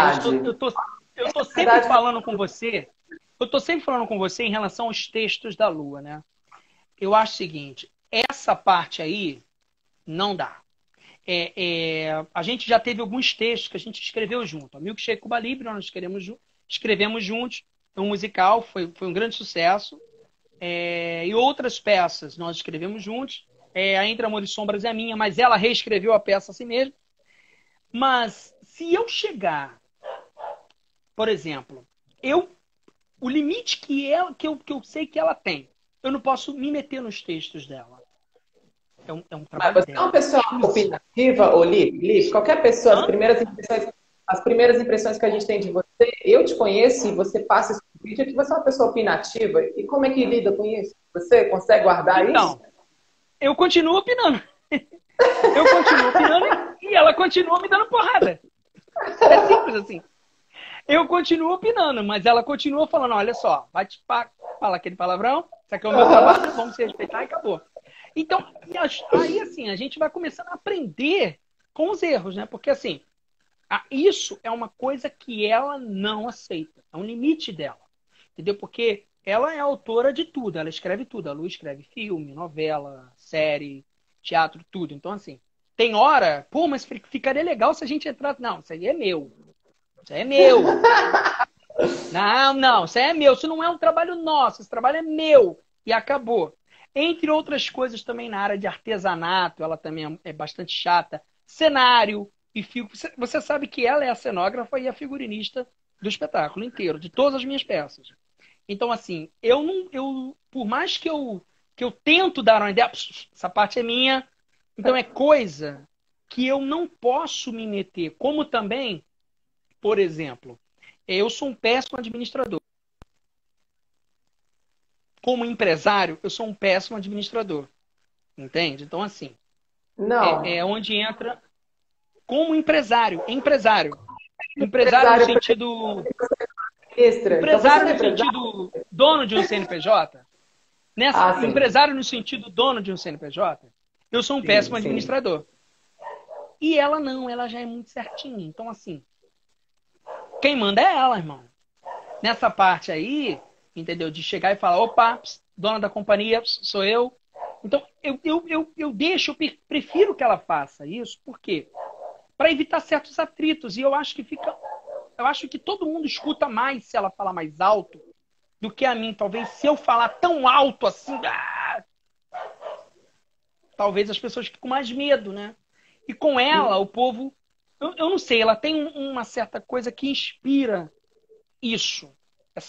eu, tô sempre falando com você. Eu tô sempre falando com você em relação aos textos da Lua, né? Eu acho o seguinte: essa parte aí não dá. É, é, a gente já teve alguns textos que a gente escreveu junto. A Milkshake Cuba Libre, nós escrevemos, juntos. É um musical, foi, foi um grande sucesso. É, e outras peças nós escrevemos juntos. É, a Entre Amor e Sombras é minha, mas ela reescreveu a peça assim mesmo. Mas se eu chegar, por exemplo, eu o limite que, ela, que, eu, que eu sei que ela tem, eu não posso me meter nos textos dela. É um, é um trabalho Mas você dela. é uma pessoa opinativa, ou Liv? qualquer pessoa, as primeiras impressões, as primeiras impressões que a gente tem de você, eu te conheço e você passa esse vídeo, é que você é uma pessoa opinativa. E como é que lida com isso? Você consegue guardar então, isso? Eu continuo opinando. Eu continuo opinando e ela continua me dando porrada. É simples assim. Eu continuo opinando, mas ela continua falando: olha só, vai te fala aquele palavrão, isso aqui é o meu trabalho, vamos se respeitar e acabou. Então, aí assim, a gente vai começando a aprender com os erros, né? Porque assim, isso é uma coisa que ela não aceita. É um limite dela. Entendeu? Porque ela é autora de tudo, ela escreve tudo. A Lu escreve filme, novela, série, teatro, tudo. Então, assim, tem hora, pô, mas ficaria legal se a gente entrar. Não, isso aí é meu. Isso aí é meu. não, não, isso aí é meu. Isso não é um trabalho nosso, esse trabalho é meu. E acabou. Entre outras coisas também na área de artesanato, ela também é bastante chata. Cenário e fico. Você sabe que ela é a cenógrafa e a figurinista do espetáculo inteiro, de todas as minhas peças. Então, assim, eu não. Eu, por mais que eu, que eu tento dar uma ideia, essa parte é minha. Então é coisa que eu não posso me meter. Como também, por exemplo, eu sou um péssimo administrador. Como empresário, eu sou um péssimo administrador. Entende? Então, assim. Não. É, é onde entra. Como empresário. Empresário. Empresário, no sentido. Extra. Empresário então, no sentido dono de um CNPJ. Nessa, ah, empresário no sentido dono de um CNPJ. Eu sou um sim, péssimo administrador. E ela não, ela já é muito certinha. Então, assim, quem manda é ela, irmão. Nessa parte aí, entendeu? De chegar e falar, opa, dona da companhia, sou eu. Então, eu, eu, eu, eu deixo, eu prefiro que ela faça isso, por quê? Para evitar certos atritos. E eu acho que fica. Eu acho que todo mundo escuta mais se ela falar mais alto do que a mim. Talvez se eu falar tão alto assim. Ah, talvez as pessoas fiquem com mais medo, né? E com ela, o povo. Eu, eu não sei, ela tem uma certa coisa que inspira isso.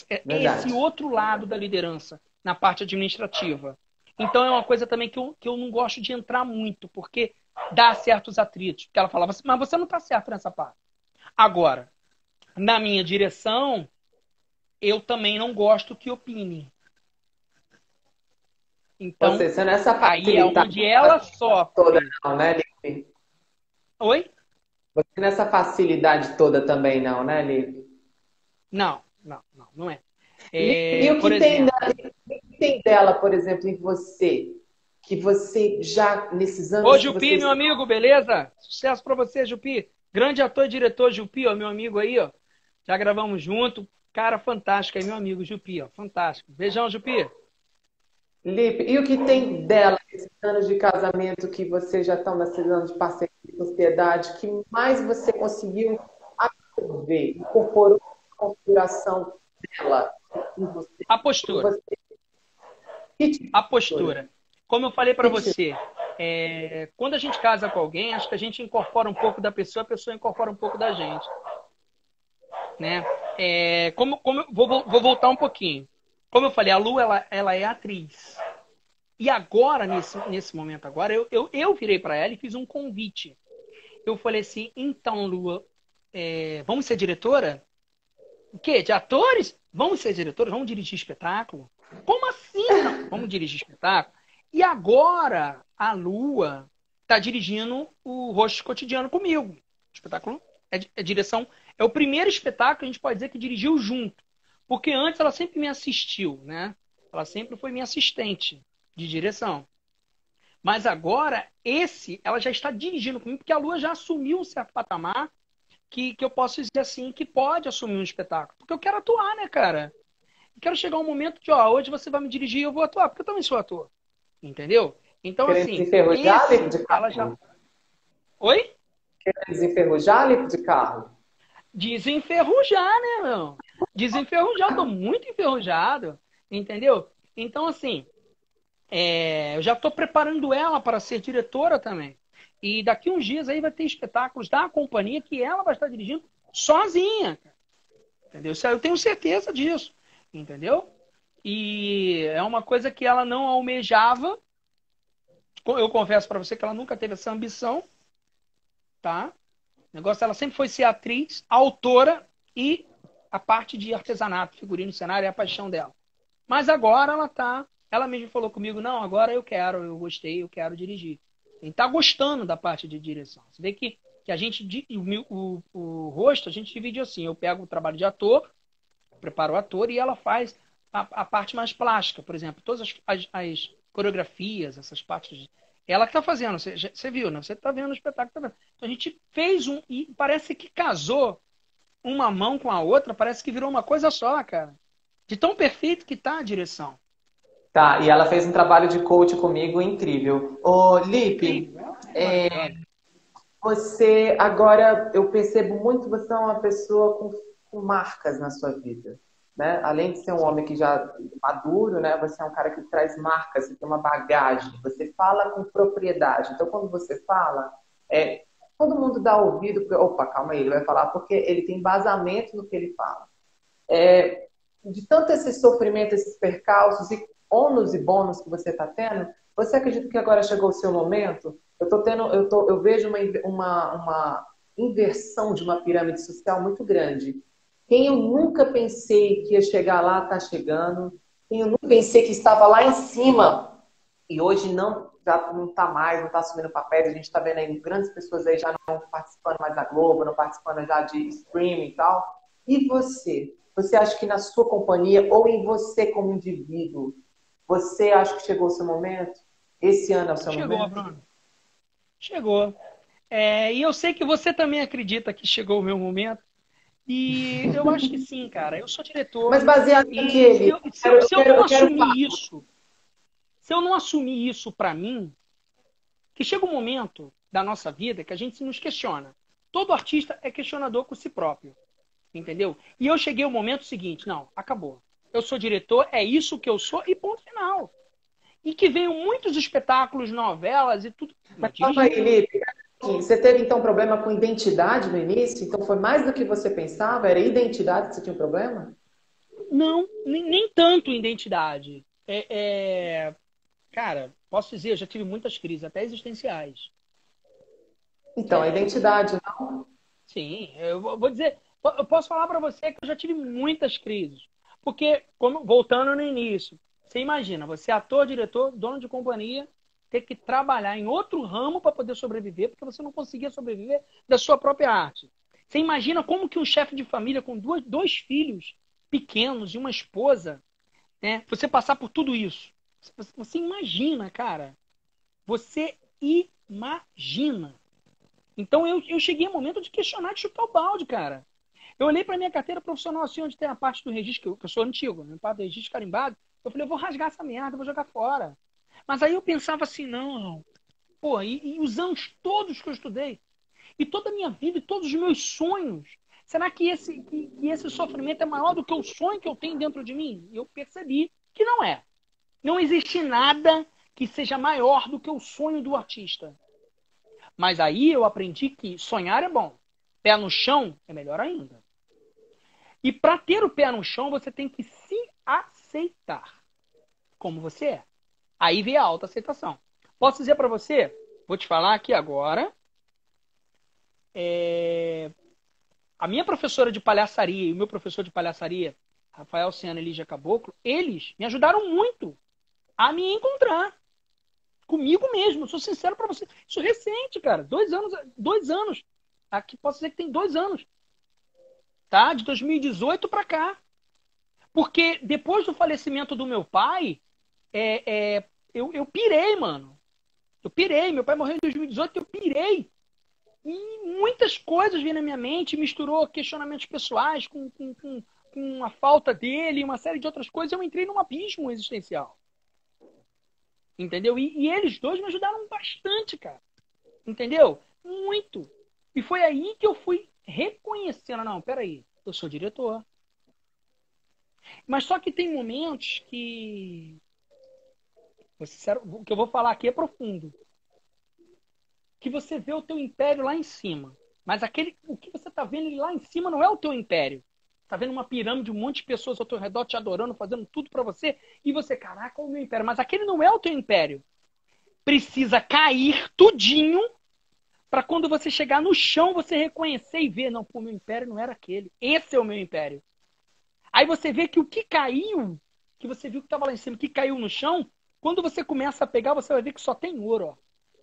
É, é esse outro lado da liderança, na parte administrativa. Então é uma coisa também que eu, que eu não gosto de entrar muito, porque dá certos atritos. Porque ela falava assim, mas você não está certo nessa parte. Agora, na minha direção, eu também não gosto que opine. Então, você, nessa é aí é onde ela sofre. Toda não, né, Lipe? Oi? Você nessa facilidade toda também não, né, Lipe? Não, não, não, não é. é e, o que exemplo... tem, tem dela, por exemplo, em você? Que você já, nesses anos... Ô, Jupi, você... meu amigo, beleza? Sucesso para você, Jupi. Grande ator e diretor Jupi, ó, meu amigo aí, ó. Já gravamos junto. Cara, fantástico aí, meu amigo Jupi, ó. Fantástico. Beijão, Jupi. Lipe, e o que tem dela nesses anos de casamento que você já estão nesses anos de parceria de sociedade, que mais você conseguiu absorver, incorporou configuração dela em você? A postura. Você... Tipo a postura. Como eu falei para você, é, quando a gente casa com alguém, acho que a gente incorpora um pouco da pessoa, a pessoa incorpora um pouco da gente. Né? É, como, como, vou, vou voltar um pouquinho. Como eu falei, a Lu, ela, ela é atriz. E agora, nesse, nesse momento agora, eu, eu, eu virei para ela e fiz um convite. Eu falei assim, então, Lua, é, vamos ser diretora? O quê? De atores? Vamos ser diretores? Vamos dirigir espetáculo? Como assim? Não? Vamos dirigir espetáculo? E agora, a Lua está dirigindo o Rosto Cotidiano comigo. O espetáculo é, é direção. É o primeiro espetáculo que a gente pode dizer que dirigiu junto. Porque antes ela sempre me assistiu, né? Ela sempre foi minha assistente de direção. Mas agora, esse, ela já está dirigindo comigo, porque a Lua já assumiu um certo patamar que, que eu posso dizer assim, que pode assumir um espetáculo. Porque eu quero atuar, né, cara? Eu quero chegar um momento de, ó, hoje você vai me dirigir e eu vou atuar, porque eu também sou ator. Entendeu? Então, Querendo assim. Desenferrujar, esse, de carro? Já... Oi? Quer desenferrujar, Lipe de carro? Desenferrujar, né, meu? Desenferrujado, tô muito enferrujado, entendeu? Então, assim, é, eu já estou preparando ela para ser diretora também. E daqui uns dias aí vai ter espetáculos da companhia que ela vai estar dirigindo sozinha. Entendeu? Eu tenho certeza disso. Entendeu? E é uma coisa que ela não almejava. Eu confesso para você que ela nunca teve essa ambição. Tá? O negócio ela sempre foi ser atriz, autora e a parte de artesanato, figurino, cenário é a paixão dela. Mas agora ela tá, ela mesma falou comigo, não, agora eu quero, eu gostei, eu quero dirigir. E tá gostando da parte de direção. Você vê que, que a gente, o, o, o rosto, a gente divide assim, eu pego o trabalho de ator, preparo o ator e ela faz a, a parte mais plástica, por exemplo, todas as, as, as coreografias, essas partes de, ela que está fazendo, você, você, viu, né? Você está vendo o espetáculo. Tá. Então a gente fez um. E parece que casou uma mão com a outra, parece que virou uma coisa só, cara. De tão perfeito que tá a direção. Tá, e ela fez um trabalho de coach comigo incrível. Ô, Lipe, é, você agora eu percebo muito você é uma pessoa com, com, marcas na sua vida. Né? Além de ser um homem que já maduro, né? Você é um cara que traz marcas, você tem uma bagagem, você fala com propriedade. Então, quando você fala, é, todo mundo dá ouvido, porque, opa, calma aí, ele vai falar porque ele tem embasamento no que ele fala. É, de tanto esse sofrimento, esses percalços e ônus e bônus que você está tendo, você acredita que agora chegou o seu momento eu tô tendo, eu, tô, eu vejo uma, uma, uma inversão de uma pirâmide social muito grande. Quem eu nunca pensei que ia chegar lá está chegando. Quem eu nunca pensei que estava lá em cima e hoje não já não está mais, não está assumindo papéis. A gente está vendo aí grandes pessoas aí já não participando mais da Globo, não participando já de streaming e tal. E você? Você acha que na sua companhia ou em você como indivíduo, você acha que chegou o seu momento? Esse ano é o seu chegou, momento? Chegou, Bruno. Chegou. É, e eu sei que você também acredita que chegou o meu momento. E eu acho que sim, cara. Eu sou diretor. Mas baseado em que ele. Se, eu, se eu, não assumir isso, se eu não assumir isso para mim, que chega um momento da nossa vida que a gente se nos questiona. Todo artista é questionador com si próprio. Entendeu? E eu cheguei ao momento seguinte, não, acabou. Eu sou diretor, é isso que eu sou e ponto final. E que venham muitos espetáculos, novelas e tudo. Mas calma aí, Felipe. Você teve então problema com identidade no início? Então foi mais do que você pensava? Era identidade que você tinha um problema? Não, nem, nem tanto identidade. É, é... Cara, posso dizer, eu já tive muitas crises, até existenciais. Então, é. identidade, não? Sim, eu vou dizer, eu posso falar para você que eu já tive muitas crises. Porque, como, voltando no início, você imagina, você é ator, diretor, dono de companhia, ter que trabalhar em outro ramo para poder sobreviver, porque você não conseguia sobreviver da sua própria arte. Você imagina como que um chefe de família com duas, dois filhos pequenos e uma esposa, né, você passar por tudo isso. Você imagina, cara. Você imagina. Então eu, eu cheguei ao momento de questionar, de chutar o balde, cara. Eu olhei para minha carteira profissional assim, onde tem a parte do registro, que eu, sou antigo, né? parte do registro carimbado. Eu falei, eu vou rasgar essa merda, vou jogar fora. Mas aí eu pensava assim, não, pô, e, e os anos todos que eu estudei, e toda a minha vida, e todos os meus sonhos, será que esse, que, que esse sofrimento é maior do que o sonho que eu tenho dentro de mim? E eu percebi que não é. Não existe nada que seja maior do que o sonho do artista. Mas aí eu aprendi que sonhar é bom, pé no chão é melhor ainda. E para ter o pé no chão, você tem que se aceitar como você é. Aí vem a autoaceitação. Posso dizer para você, vou te falar aqui agora, é... a minha professora de palhaçaria e o meu professor de palhaçaria, Rafael Ciano e Lígia Caboclo, eles me ajudaram muito a me encontrar. Comigo mesmo, sou sincero para você. Isso é recente, cara. Dois anos, dois anos. Aqui posso dizer que tem dois anos. Tá? De 2018 para cá. Porque depois do falecimento do meu pai, é, é, eu, eu pirei, mano. Eu pirei. Meu pai morreu em 2018, eu pirei. E muitas coisas vêm na minha mente, misturou questionamentos pessoais com, com, com, com a falta dele, uma série de outras coisas. Eu entrei num abismo existencial. Entendeu? E, e eles dois me ajudaram bastante, cara. Entendeu? Muito. E foi aí que eu fui reconhecendo, não, peraí, eu sou diretor. Mas só que tem momentos que o que eu vou falar aqui é profundo. Que você vê o teu império lá em cima. Mas aquele, o que você está vendo lá em cima não é o teu império. Está vendo uma pirâmide, um monte de pessoas ao teu redor te adorando, fazendo tudo para você. E você, caraca, o meu império. Mas aquele não é o teu império. Precisa cair tudinho para quando você chegar no chão, você reconhecer e ver, não, pô, meu império não era aquele. Esse é o meu império. Aí você vê que o que caiu, que você viu que estava lá em cima, que caiu no chão, quando você começa a pegar, você vai ver que só tem ouro, ó.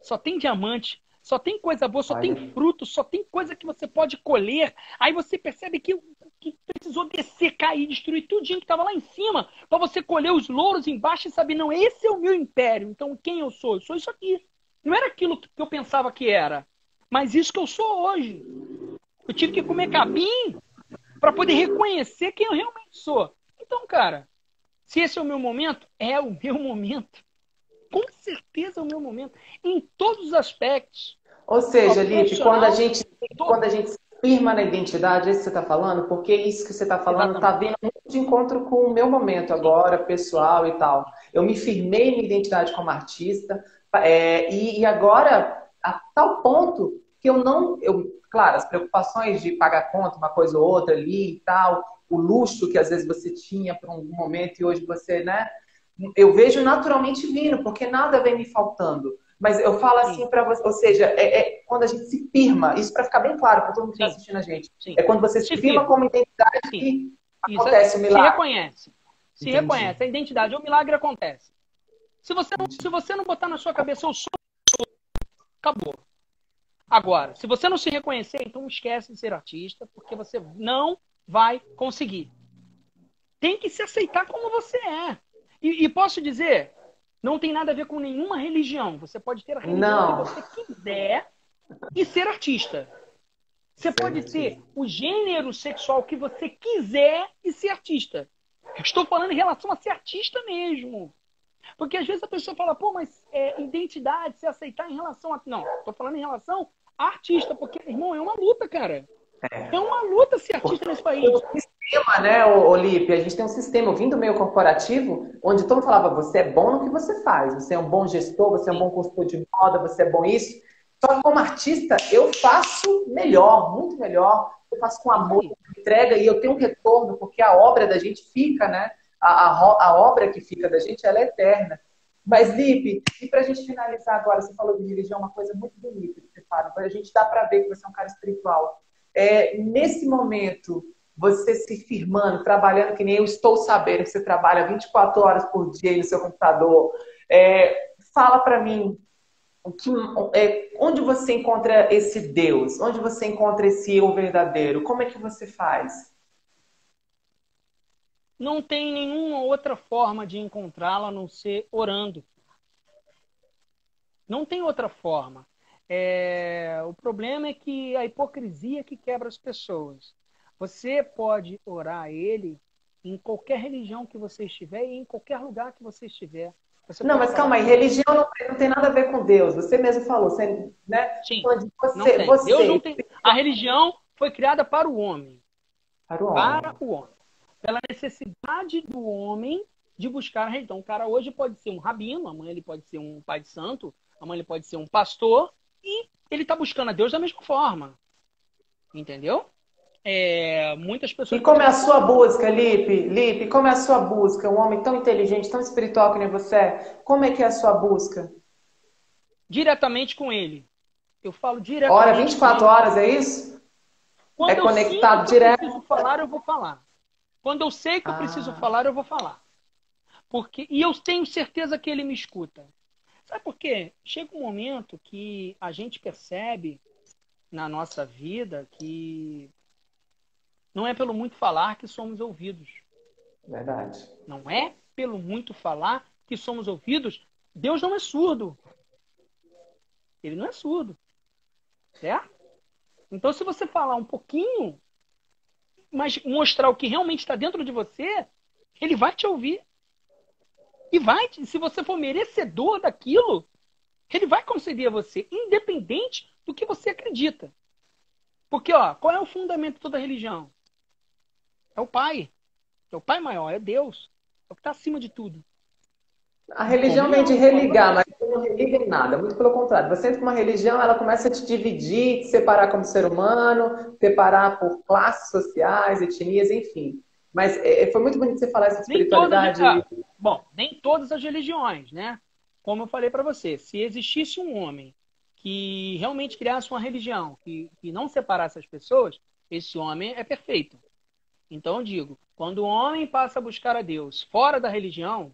só tem diamante, só tem coisa boa, só tem fruto, só tem coisa que você pode colher. Aí você percebe que, que precisou descer, cair, destruir tudinho que estava lá em cima, para você colher os louros embaixo e saber, não, esse é o meu império. Então quem eu sou? Eu sou isso aqui. Não era aquilo que eu pensava que era, mas isso que eu sou hoje. Eu tive que comer capim para poder reconhecer quem eu realmente sou. Então, cara, se esse é o meu momento, é o meu momento. Com certeza é o meu momento. Em todos os aspectos. Ou seja, Lipe, quando a gente quando a gente se firma na identidade, é isso que você está falando, porque isso que você está falando está vindo muito de encontro com o meu momento agora, pessoal e tal. Eu me firmei minha identidade como artista, é, e, e agora, a tal ponto que eu não. Eu, claro, as preocupações de pagar conta, uma coisa ou outra ali e tal, o luxo que às vezes você tinha por um momento e hoje você, né? Eu vejo naturalmente vindo, porque nada vem me faltando. Mas eu falo assim para você, ou seja, é, é, quando a gente se firma, isso para ficar bem claro para todo mundo que está assistindo a gente. Sim. É quando você se, se firma, firma como identidade Sim. que isso, acontece o milagre. Se reconhece. Se Entendi. reconhece. A identidade, o milagre acontece. Se você não, se você não botar na sua cabeça, eu sou, acabou. Agora, se você não se reconhecer, então esquece de ser artista, porque você não vai conseguir. Tem que se aceitar como você é. E, e posso dizer, não tem nada a ver com nenhuma religião. Você pode ter a religião não. que você quiser e ser artista. Você pode ter o gênero sexual que você quiser e ser artista. Estou falando em relação a ser artista mesmo. Porque às vezes a pessoa fala, pô, mas é, identidade, se aceitar em relação a. Não, estou falando em relação a artista, porque, irmão, é uma luta, cara. É, é uma luta ser artista nesse país. O sistema, né, Olipe? A gente tem um sistema, eu vim do meio corporativo, onde todo mundo falava, você é bom no que você faz, você é um bom gestor, você é um bom consultor de moda, você é bom isso. Só que como artista, eu faço melhor, muito melhor. Eu faço com amor, entrega, e eu tenho um retorno, porque a obra da gente fica, né? A, a, a obra que fica da gente, ela é eterna. Mas, Lipe, e para a gente finalizar agora, você falou de religião, uma coisa muito bonita que você fala. A gente dá para ver que você é um cara espiritual. É, nesse momento, você se firmando, trabalhando que nem eu estou sabendo que você trabalha 24 horas por dia no seu computador. É, fala para mim, que, é, onde você encontra esse Deus? Onde você encontra esse eu verdadeiro? Como é que você faz? Não tem nenhuma outra forma de encontrá-lo a não ser orando. Não tem outra forma. É, o problema é que a hipocrisia que quebra as pessoas. Você pode orar a Ele em qualquer religião que você estiver e em qualquer lugar que você estiver. Você não, mas calma aí, religião não, não, tem nada a ver com Deus. Você mesmo falou, você, né? Sim, você, não tem. Você... Deus não tem. A religião foi criada para o homem. Para o homem. Para o homem. Pela necessidade do homem de buscar a religião. Então, o cara hoje pode ser um rabino, amanhã ele pode ser um pai de santo, amanhã ele pode ser um pastor, e ele está buscando a Deus da mesma forma. Entendeu? É, muitas pessoas. E como é a sua busca, Lipe? Lipe, como é a sua busca? Um homem tão inteligente, tão espiritual que nem você é. Como é que é a sua busca? Diretamente com ele. Eu falo diretamente. Hora, 24 horas, é isso? Quando é conectado direto. eu preciso falar, eu vou falar. Quando eu sei que eu preciso ah. falar, eu vou falar. Porque, e eu tenho certeza que ele me escuta. Sabe por quê? Chega um momento que a gente percebe na nossa vida que não é pelo muito falar que somos ouvidos. Verdade. Não é pelo muito falar que somos ouvidos. Deus não é surdo. Ele não é surdo. Certo? Então, se você falar um pouquinho, mas mostrar o que realmente está dentro de você, ele vai te ouvir. E vai, se você for merecedor daquilo, ele vai conceder a você, independente do que você acredita. Porque, ó, qual é o fundamento de toda religião? É o Pai. É o Pai maior, é Deus. É o que está acima de tudo. A religião vem de religar, mas não religa em nada. Muito pelo contrário. Você entra com uma religião, ela começa a te dividir, te separar como ser humano, separar por classes sociais, etnias, enfim. Mas é, foi muito bonito você falar essa espiritualidade. Bom, nem todas as religiões, né? Como eu falei para você, se existisse um homem que realmente criasse uma religião que, que não separasse as pessoas, esse homem é perfeito. Então eu digo, quando o homem passa a buscar a Deus fora da religião,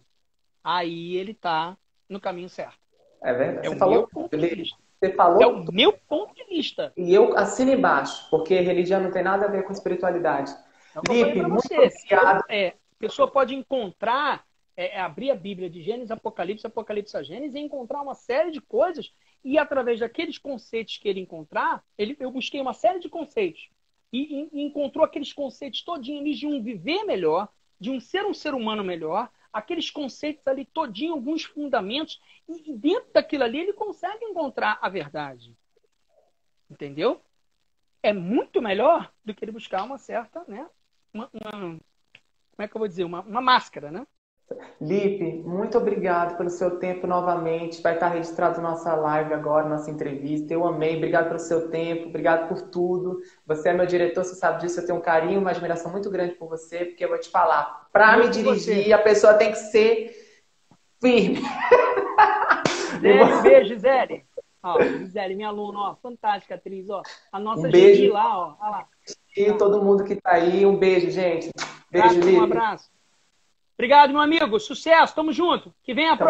aí ele está no caminho certo. É verdade. É você o falou, meu ponto de vista. Você falou. É o meu ponto de vista. E eu assino embaixo, porque religião não tem nada a ver com espiritualidade. Lipe, muito você. obrigado. É, a pessoa pode encontrar é, é, abrir a Bíblia de Gênesis, Apocalipse, Apocalipse a Gênesis e encontrar uma série de coisas e através daqueles conceitos que ele encontrar, ele, eu busquei uma série de conceitos e, e encontrou aqueles conceitos todinhos de um viver melhor, de um ser um ser humano melhor, aqueles conceitos ali todinho, alguns fundamentos e, dentro daquilo ali ele consegue encontrar a verdade. Entendeu? É muito melhor do que ele buscar uma certa, né? Uma, uma como é que eu vou dizer? Uma, uma máscara, né? Lipe, muito obrigado pelo seu tempo novamente. Vai estar registrado nossa live agora, nossa entrevista. Eu amei. Obrigado pelo seu tempo, obrigado por tudo. Você é meu diretor, você sabe disso. Eu tenho um carinho, uma admiração muito grande por você, porque eu vou te falar. Para me dirigir, você. a pessoa tem que ser firme. Gisele, beijo, Gisele. Ó, Gisele, minha aluna, ó, fantástica atriz, ó. A nossa um beijo. Gigi lá, ó. Olha lá. E todo mundo que está aí, um beijo, gente. Beijo, Lipe. Um abraço. Obrigado, meu amigo. Sucesso. Tamo junto. Que venha a próxima.